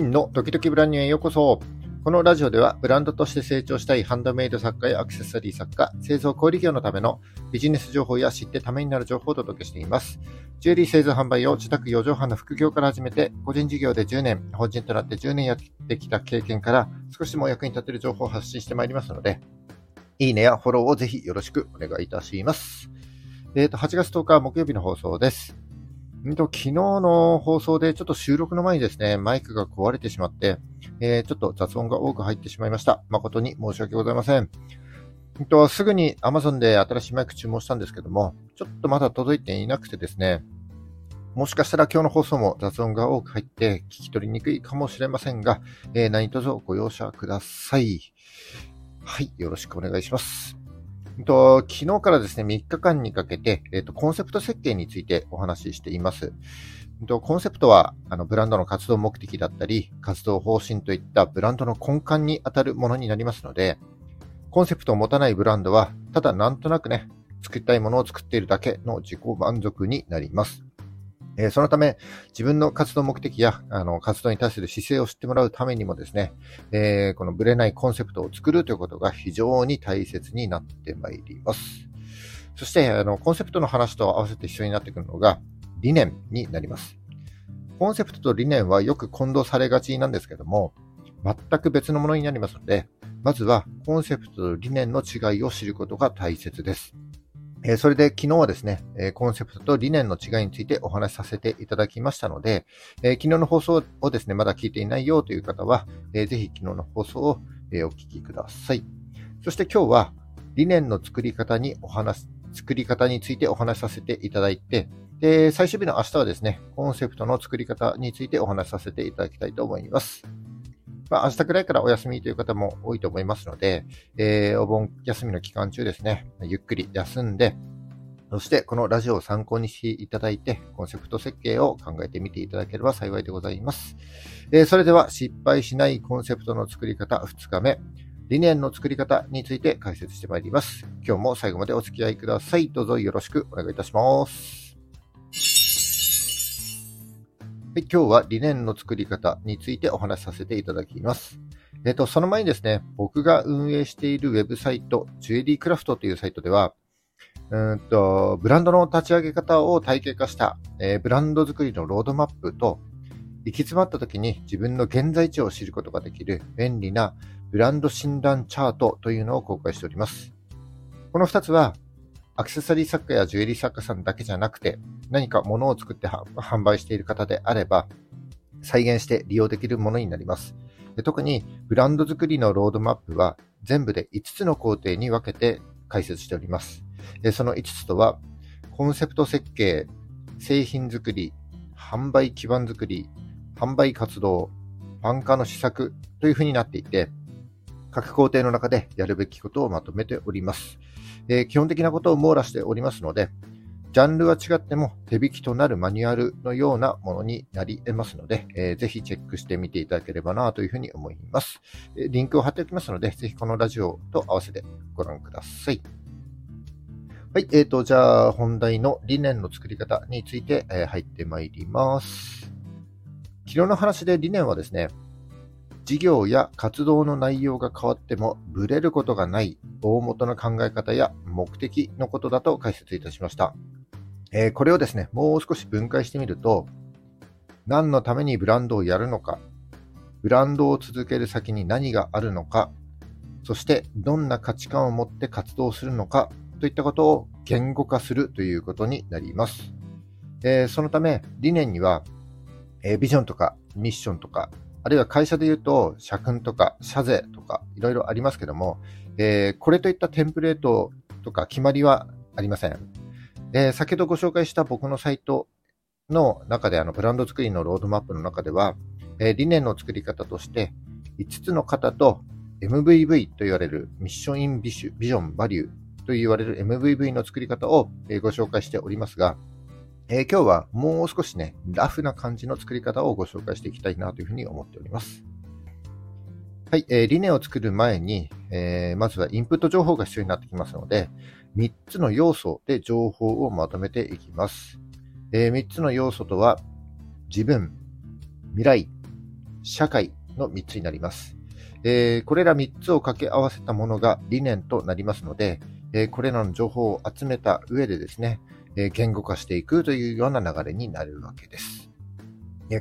真のドキドキブランニューへようこそ。このラジオではブランドとして成長したいハンドメイド作家やアクセサリー作家、製造小売業のためのビジネス情報や知ってためになる情報をお届けしています。ジュエリー製造販売を自宅4畳半の副業から始めて、個人事業で10年、法人となって10年やってきた経験から少しでも役に立てる情報を発信してまいりますので、いいねやフォローをぜひよろしくお願いいたします。えっ、ー、と、8月10日木曜日の放送です。んと、昨日の放送でちょっと収録の前にですね、マイクが壊れてしまって、えー、ちょっと雑音が多く入ってしまいました。誠に申し訳ございません。んと、すぐに Amazon で新しいマイク注文したんですけども、ちょっとまだ届いていなくてですね、もしかしたら今日の放送も雑音が多く入って聞き取りにくいかもしれませんが、えー、何卒ご容赦ください。はい、よろしくお願いします。と昨日からですね、3日間にかけて、えっと、コンセプト設計についてお話ししています。とコンセプトはあのブランドの活動目的だったり、活動方針といったブランドの根幹に当たるものになりますので、コンセプトを持たないブランドは、ただなんとなくね、作りたいものを作っているだけの自己満足になります。えそのため、自分の活動目的や、あの、活動に対する姿勢を知ってもらうためにもですね、えー、このブレないコンセプトを作るということが非常に大切になってまいります。そして、あの、コンセプトの話と合わせて一緒になってくるのが、理念になります。コンセプトと理念はよく混同されがちなんですけども、全く別のものになりますので、まずはコンセプトと理念の違いを知ることが大切です。えそれで昨日はですね、えコンセプトと理念の違いについてお話しさせていただきましたので、え昨日の放送をですね、まだ聞いていないよという方は、えぜひ昨日の放送を、えお聞きください。そして今日は理念の作り方にお話、作り方についてお話しさせていただいて、で、最終日の明日はですね、コンセプトの作り方についてお話しさせていただきたいと思います。まあ、明日くらいからお休みという方も多いと思いますので、えー、お盆休みの期間中ですね、ゆっくり休んで、そしてこのラジオを参考にしていただいて、コンセプト設計を考えてみていただければ幸いでございます。えー、それでは失敗しないコンセプトの作り方2日目、理念の作り方について解説してまいります。今日も最後までお付き合いください。どうぞよろしくお願いいたします。はい、今日は理念の作り方についてお話しさせていただきます。えっ、と、その前にですね、僕が運営しているウェブサイト、ジュエリークラフトというサイトでは、うんとブランドの立ち上げ方を体系化した、えー、ブランド作りのロードマップと、行き詰まった時に自分の現在地を知ることができる便利なブランド診断チャートというのを公開しております。この2つはアクセサリー作家やジュエリー作家さんだけじゃなくて、何か物を作って販売している方であれば、再現して利用できるものになります。特にブランド作りのロードマップは全部で5つの工程に分けて解説しております。その5つとは、コンセプト設計、製品作り、販売基盤作り、販売活動、ファン化の施策というふうになっていて、各工程の中でやるべきことをまとめております。えー、基本的なことを網羅しておりますので、ジャンルは違っても手引きとなるマニュアルのようなものになり得ますので、えー、ぜひチェックしてみていただければなというふうに思います。リンクを貼っておきますので、ぜひこのラジオと合わせてご覧ください。はい、えーと、じゃあ本題の理念の作り方について、えー、入ってまいります。昨日の話で理念はですね、事業や活動の内容が変わってもブレることがない大元の考え方や目的のことだと解説いたしました。えー、これをですね、もう少し分解してみると、何のためにブランドをやるのか、ブランドを続ける先に何があるのか、そしてどんな価値観を持って活動するのかといったことを言語化するということになります。えー、そのため理念には、えー、ビジョンとかミッションとかあるいは会社で言うと、社訓とか社税とかいろいろありますけども、えー、これといったテンプレートとか決まりはありません。えー、先ほどご紹介した僕のサイトの中で、あのブランド作りのロードマップの中では、えー、理念の作り方として、5つの型と MVV と言われるミッションインビジョンバリューと言われる MVV の作り方をご紹介しておりますが、えー、今日はもう少しね、ラフな感じの作り方をご紹介していきたいなというふうに思っております。はい、えー、理念を作る前に、えー、まずはインプット情報が必要になってきますので、3つの要素で情報をまとめていきます。えー、3つの要素とは、自分、未来、社会の3つになります。えー、これら3つを掛け合わせたものが理念となりますので、えー、これらの情報を集めた上でですね、え、言語化していくというような流れになるわけです。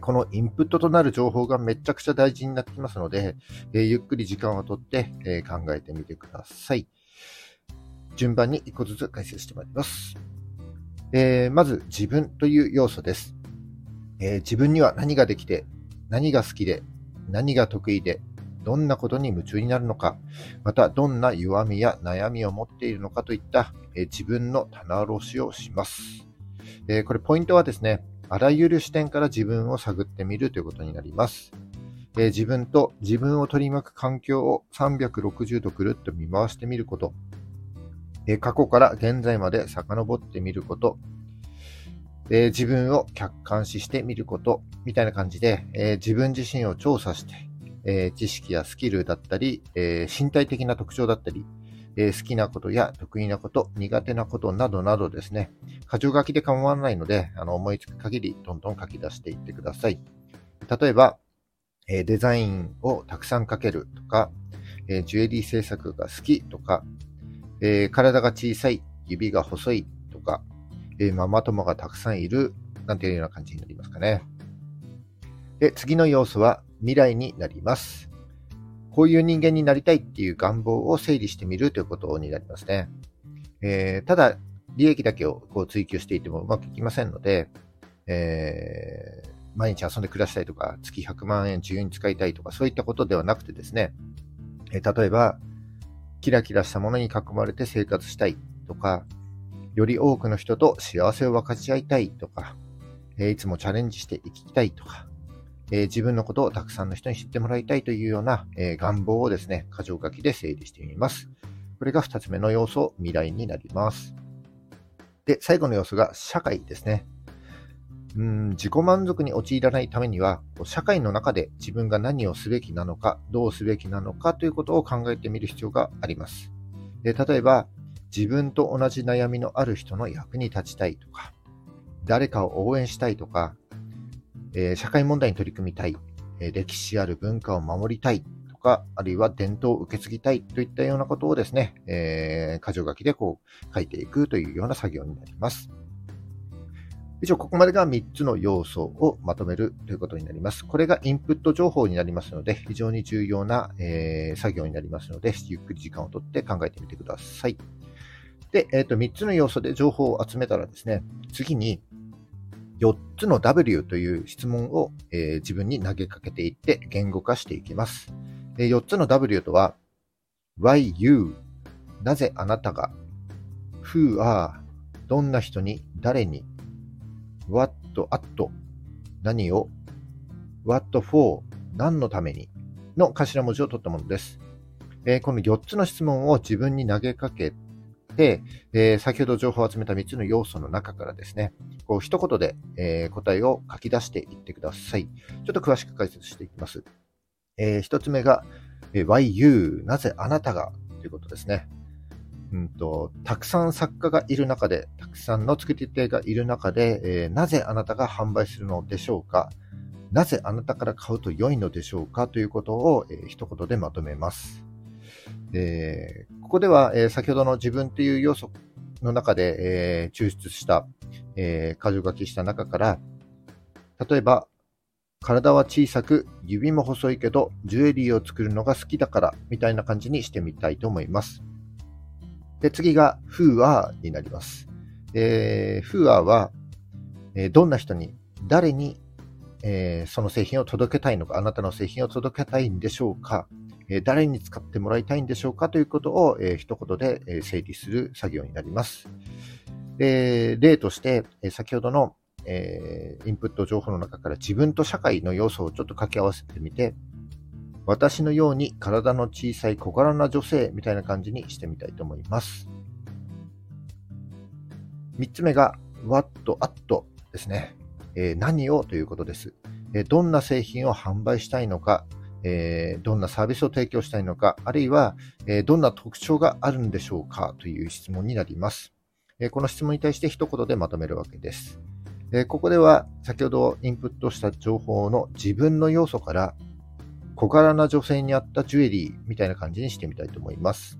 このインプットとなる情報がめちゃくちゃ大事になってきますので、ゆっくり時間をとって、考えてみてください。順番に1個ずつ解説してまいります。えまず自分という要素です、自分には何ができて、何が好きで、何が得意で、どんなことに夢中になるのか、またどんな弱みや悩みを持っているのかといった、え自分の棚卸しをします。えこれポイントはですね、あらゆる視点から自分を探ってみるということになります。え自分と自分を取り巻く環境を360度くるっと見回してみること、え過去から現在まで遡ってみること、え自分を客観視してみること、みたいな感じで、え自分自身を調査して、え知識やスキルだったり、え身体的な特徴だったり、え好きなことや得意なこと、苦手なことなどなどですね、箇条書きで構わないので、あの思いつく限りどんどん書き出していってください。例えば、えデザインをたくさん書けるとか、えジュエリー制作が好きとか、え体が小さい、指が細いとか、えママ友がたくさんいるなんていうような感じになりますかね。で、次の要素は未来になります。こういう人間になりたいっていう願望を整理してみるということになりますね。えー、ただ、利益だけをこう追求していてもうまくいきませんので、えー、毎日遊んで暮らしたいとか、月100万円自由に使いたいとか、そういったことではなくてですね、えー、例えば、キラキラしたものに囲まれて生活したいとか、より多くの人と幸せを分かち合いたいとか、え、いつもチャレンジしていきたいとか、えー、自分のことをたくさんの人に知ってもらいたいというような、えー、願望をですね、箇条書きで整理してみます。これが2つ目の要素、未来になります。で、最後の要素が社会ですね。うん自己満足に陥らないためには、社会の中で自分が何をすべきなのか、どうすべきなのかということを考えてみる必要があります。で例えば、自分と同じ悩みのある人の役に立ちたいとか、誰かを応援したいとか、えー、社会問題に取り組みたい、えー、歴史ある文化を守りたいとか、あるいは伝統を受け継ぎたいといったようなことをですね、えー、箇条書きでこう書いていくというような作業になります。以上、ここまでが3つの要素をまとめるということになります。これがインプット情報になりますので、非常に重要な、えー、作業になりますので、ゆっくり時間をとって考えてみてください。で、えっ、ー、と、3つの要素で情報を集めたらですね、次に、4つの W という質問を、えー、自分に投げかけていって言語化していきます。えー、4つの W とは、Why you? なぜあなたが Who are? どんな人に誰に What at? 何を What for? 何のためにの頭文字を取ったものです。えー、この4つの質問を自分に投げかけてで、え、先ほど情報を集めた3つの要素の中からですね、こう一言で、え、答えを書き出していってください。ちょっと詳しく解説していきます。えー、1つ目が、え Why you? なぜあなたが？ということですね。うんと、たくさん作家がいる中で、たくさんの作り手がいる中で、えー、なぜあなたが販売するのでしょうか？なぜあなたから買うと良いのでしょうか？ということを、えー、一言でまとめます。えー、ここでは、えー、先ほどの自分という要素の中で、えー、抽出した、えー、箇条書きした中から、例えば、体は小さく、指も細いけど、ジュエリーを作るのが好きだから、みたいな感じにしてみたいと思います。で、次が、Who are になります。えー、Who are は、え、どんな人に、誰に、え、その製品を届けたいのか、あなたの製品を届けたいんでしょうか、え誰に使ってもらいたいんでしょうかということを、え、一言で、え整理する作業になります。で例として、え先ほどの、えインプット情報の中から自分と社会の要素をちょっと掛け合わせてみて、私のように体の小さい小柄な女性みたいな感じにしてみたいと思います。3つ目が What at ですね。え、何をということです、え、どんな製品を販売したいのか、えー、どんなサービスを提供したいのか、あるいは、えー、どんな特徴があるんでしょうかという質問になります。えー、この質問に対して一言でまとめるわけです。えここでは先ほどインプットした情報の自分の要素から小柄な女性に合ったジュエリーみたいな感じにしてみたいと思います。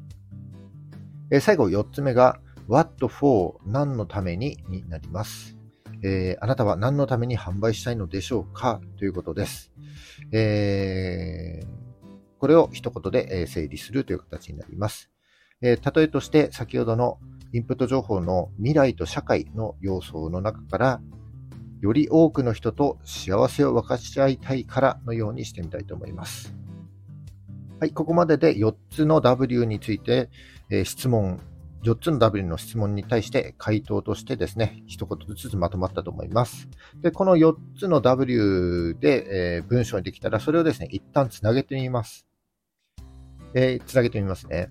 え、最後4つ目が What for 何のためにになります。えー、あなたは何のために販売したいのでしょうか？ということです。えー、これを一言で整理するという形になります。えー、例えとして先ほどのインプット情報の未来と社会の要素の中から、より多くの人と幸せを分かち合いたいからのようにしてみたいと思います。はい、ここまでで4つの W について、えー、質問、4つの W の質問に対して回答としてですね、一言ずつまとまったと思います。で、この4つの W で、えー、文章にできたら、それをですね、一旦つなげてみます。えー、つなげてみますね。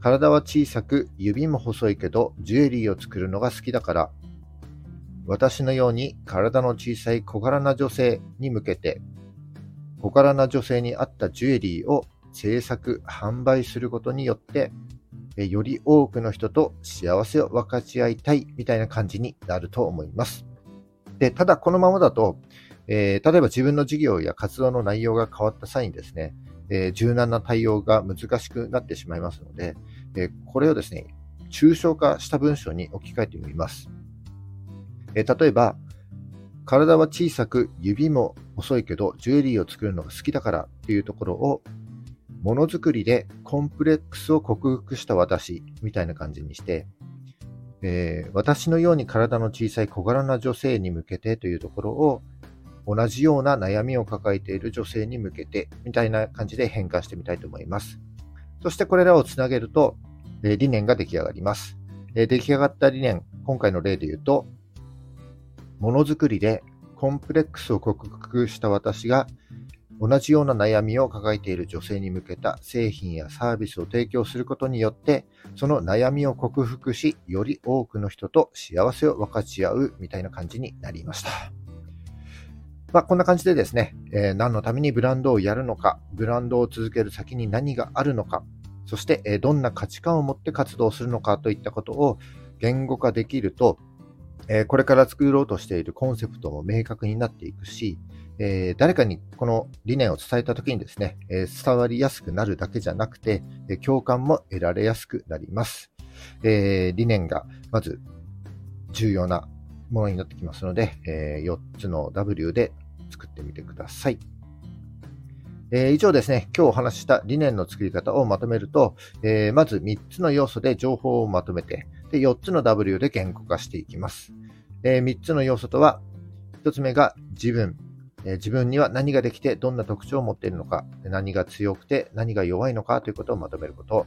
体は小さく、指も細いけど、ジュエリーを作るのが好きだから、私のように体の小さい小柄な女性に向けて、小柄な女性に合ったジュエリーを制作、販売することによって、より多くの人と幸せを分かち合いたいみたいな感じになると思います。で、ただこのままだと、えー、例えば自分の事業や活動の内容が変わった際にですね、えー、柔軟な対応が難しくなってしまいますので、えー、これをですね、抽象化した文章に置き換えてみます。え例えば、体は小さく指も細いけどジュエリーを作るのが好きだからっていうところをものづくりでコンプレックスを克服した私みたいな感じにして、えー、私のように体の小さい小柄な女性に向けてというところを同じような悩みを抱えている女性に向けてみたいな感じで変換してみたいと思います。そしてこれらをつなげると、え理念が出来上がります。え出来上がった理念、今回の例で言うと、ものづくりでコンプレックスを克服した私が同じような悩みを抱えている女性に向けた製品やサービスを提供することによって、その悩みを克服し、より多くの人と幸せを分かち合うみたいな感じになりました。まあ、こんな感じでですね、えー、何のためにブランドをやるのか、ブランドを続ける先に何があるのか、そして、えー、どんな価値観を持って活動するのかといったことを言語化できると、えー、これから作ろうとしているコンセプトも明確になっていくし、えー、誰かにこの理念を伝えたときにですね、えー、伝わりやすくなるだけじゃなくて、え共感も得られやすくなります。え理念がまず重要なものになってきますので、え4つの W で作ってみてください。えー、以上ですね、今日お話した理念の作り方をまとめると、えー、まず3つの要素で情報をまとめて、で4つの W で言語化していきます。えー、3つの要素とは、1つ目が自分、自分には何ができてどんな特徴を持っているのか、何が強くて何が弱いのかということをまとめること。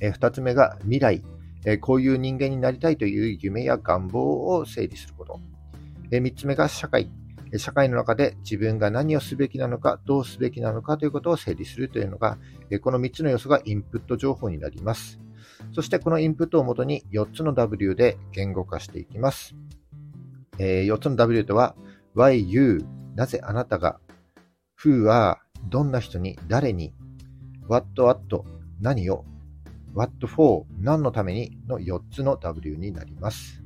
え2つ目が未来、こういう人間になりたいという夢や願望を整理すること。え3つ目が社会、社会の中で自分が何をすべきなのか、どうすべきなのかということを整理するというのが、この3つの要素がインプット情報になります。そしてこのインプットをもとに4つの W で言語化していきます。4つの W とは、Y, U, なぜあなたが Who はどんな人に誰に What what 何を What for 何のためにの4つの W になります。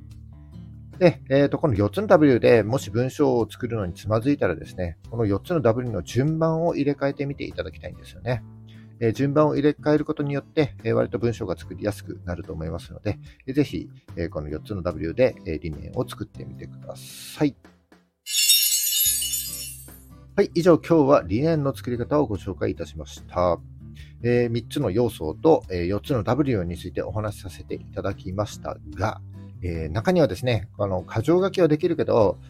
で、えー、とこの4つの W でもし文章を作るのにつまずいたらですね、この4つの W の順番を入れ替えてみていただきたいんですよね。えー、順番を入れ替えることによって、えー、割と文章が作りやすくなると思いますので、えー、ぜひ、えこの4つの W で、え理念を作ってみてください。はい、以上今日は理念の作り方をご紹介いたしました。え3つの要素と、え4つの W についてお話しさせていただきましたが、えー、中にはですね、あの、箇条書きはできるけど、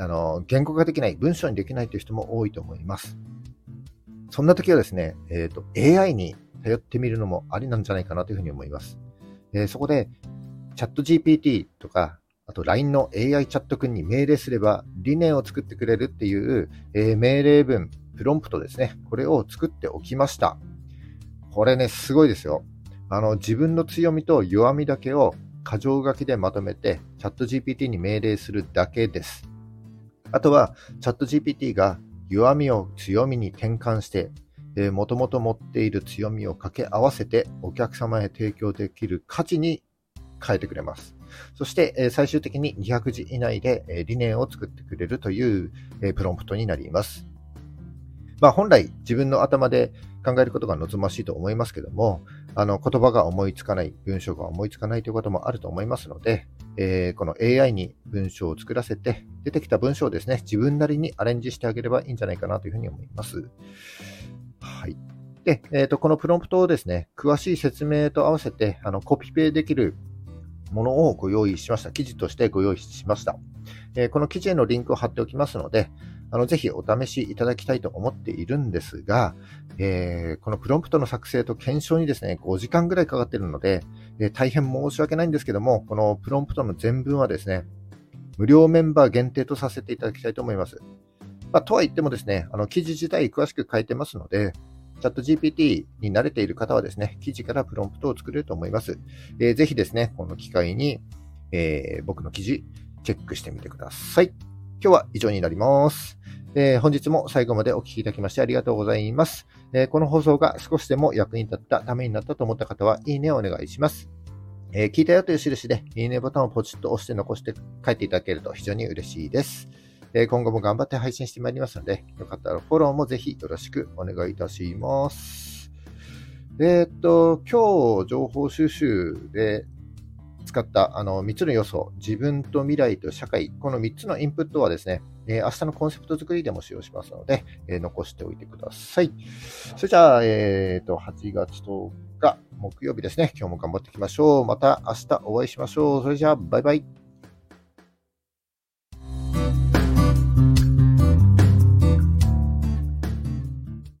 あの、言語化できない、文章にできないという人も多いと思います。そんな時はですね、えっ、と、AI に頼ってみるのもありなんじゃないかなというふうに思います。え、そこで、チャット GPT とか、あと LINE の AI チャット君に命令すれば理念を作ってくれるっていう、えー、命令文、プロンプトですね。これを作っておきました。これね、すごいですよ。あの、自分の強みと弱みだけを箇条書きでまとめて、チャット GPT に命令するだけです。あとは、チャット GPT が弱みを強みに転換して、もともと持っている強みを掛け合わせてお客様へ提供できる価値に変えてくれます。そして、最終的に200字以内で、理念を作ってくれるという、プロンプトになります。まあ、本来自分の頭で考えることが望ましいと思いますけども、あの言葉が思いつかない、文章が思いつかないということもあると思いますので、えー、この AI に文章を作らせて、出てきた文章をですね、自分なりにアレンジしてあげればいいんじゃないかなというふうに思います。はい。で、えーと、このプロンプトをですね、詳しい説明と合わせて、あのコピペできるものをご用意しました。記事としてご用意しました。え、この記事へのリンクを貼っておきますので、あのぜひお試しいただきたいと思っているんですが、えー、このプロンプトの作成と検証にですね、5時間ぐらいかかっているので、えー、大変申し訳ないんですけども、このプロンプトの全文はですね、無料メンバー限定とさせていただきたいと思います。まあ、とは言ってもですね、あの記事自体詳しく書いてますので、チャット GPT に慣れている方はですね、記事からプロンプトを作れると思います。えー、ぜひですね、この機会に、えー、僕の記事、チェックしてみてください。今日は以上になります。えー、本日も最後までお聴きいただきましてありがとうございます、えー、この放送が少しでも役に立った、ためになったと思った方は、いいねをお願いします。えー、聞いたよという印で、いいねボタンをポチッと押して残して書いていただけると非常に嬉しいです。え今後も頑張って配信してまいりますので、よかったらフォローもぜひよろしくお願いいたします。えっと、今日情報収集で使ったあの3つの要素、自分と未来と社会、この3つのインプットはですね、えー、明日のコンセプト作りでも使用しますので、えー、残しておいてください。それじゃあ、えーと、8月10日木曜日ですね、今日も頑張っていきましょう。また明日お会いしましょう。それじゃあ、バイバイ。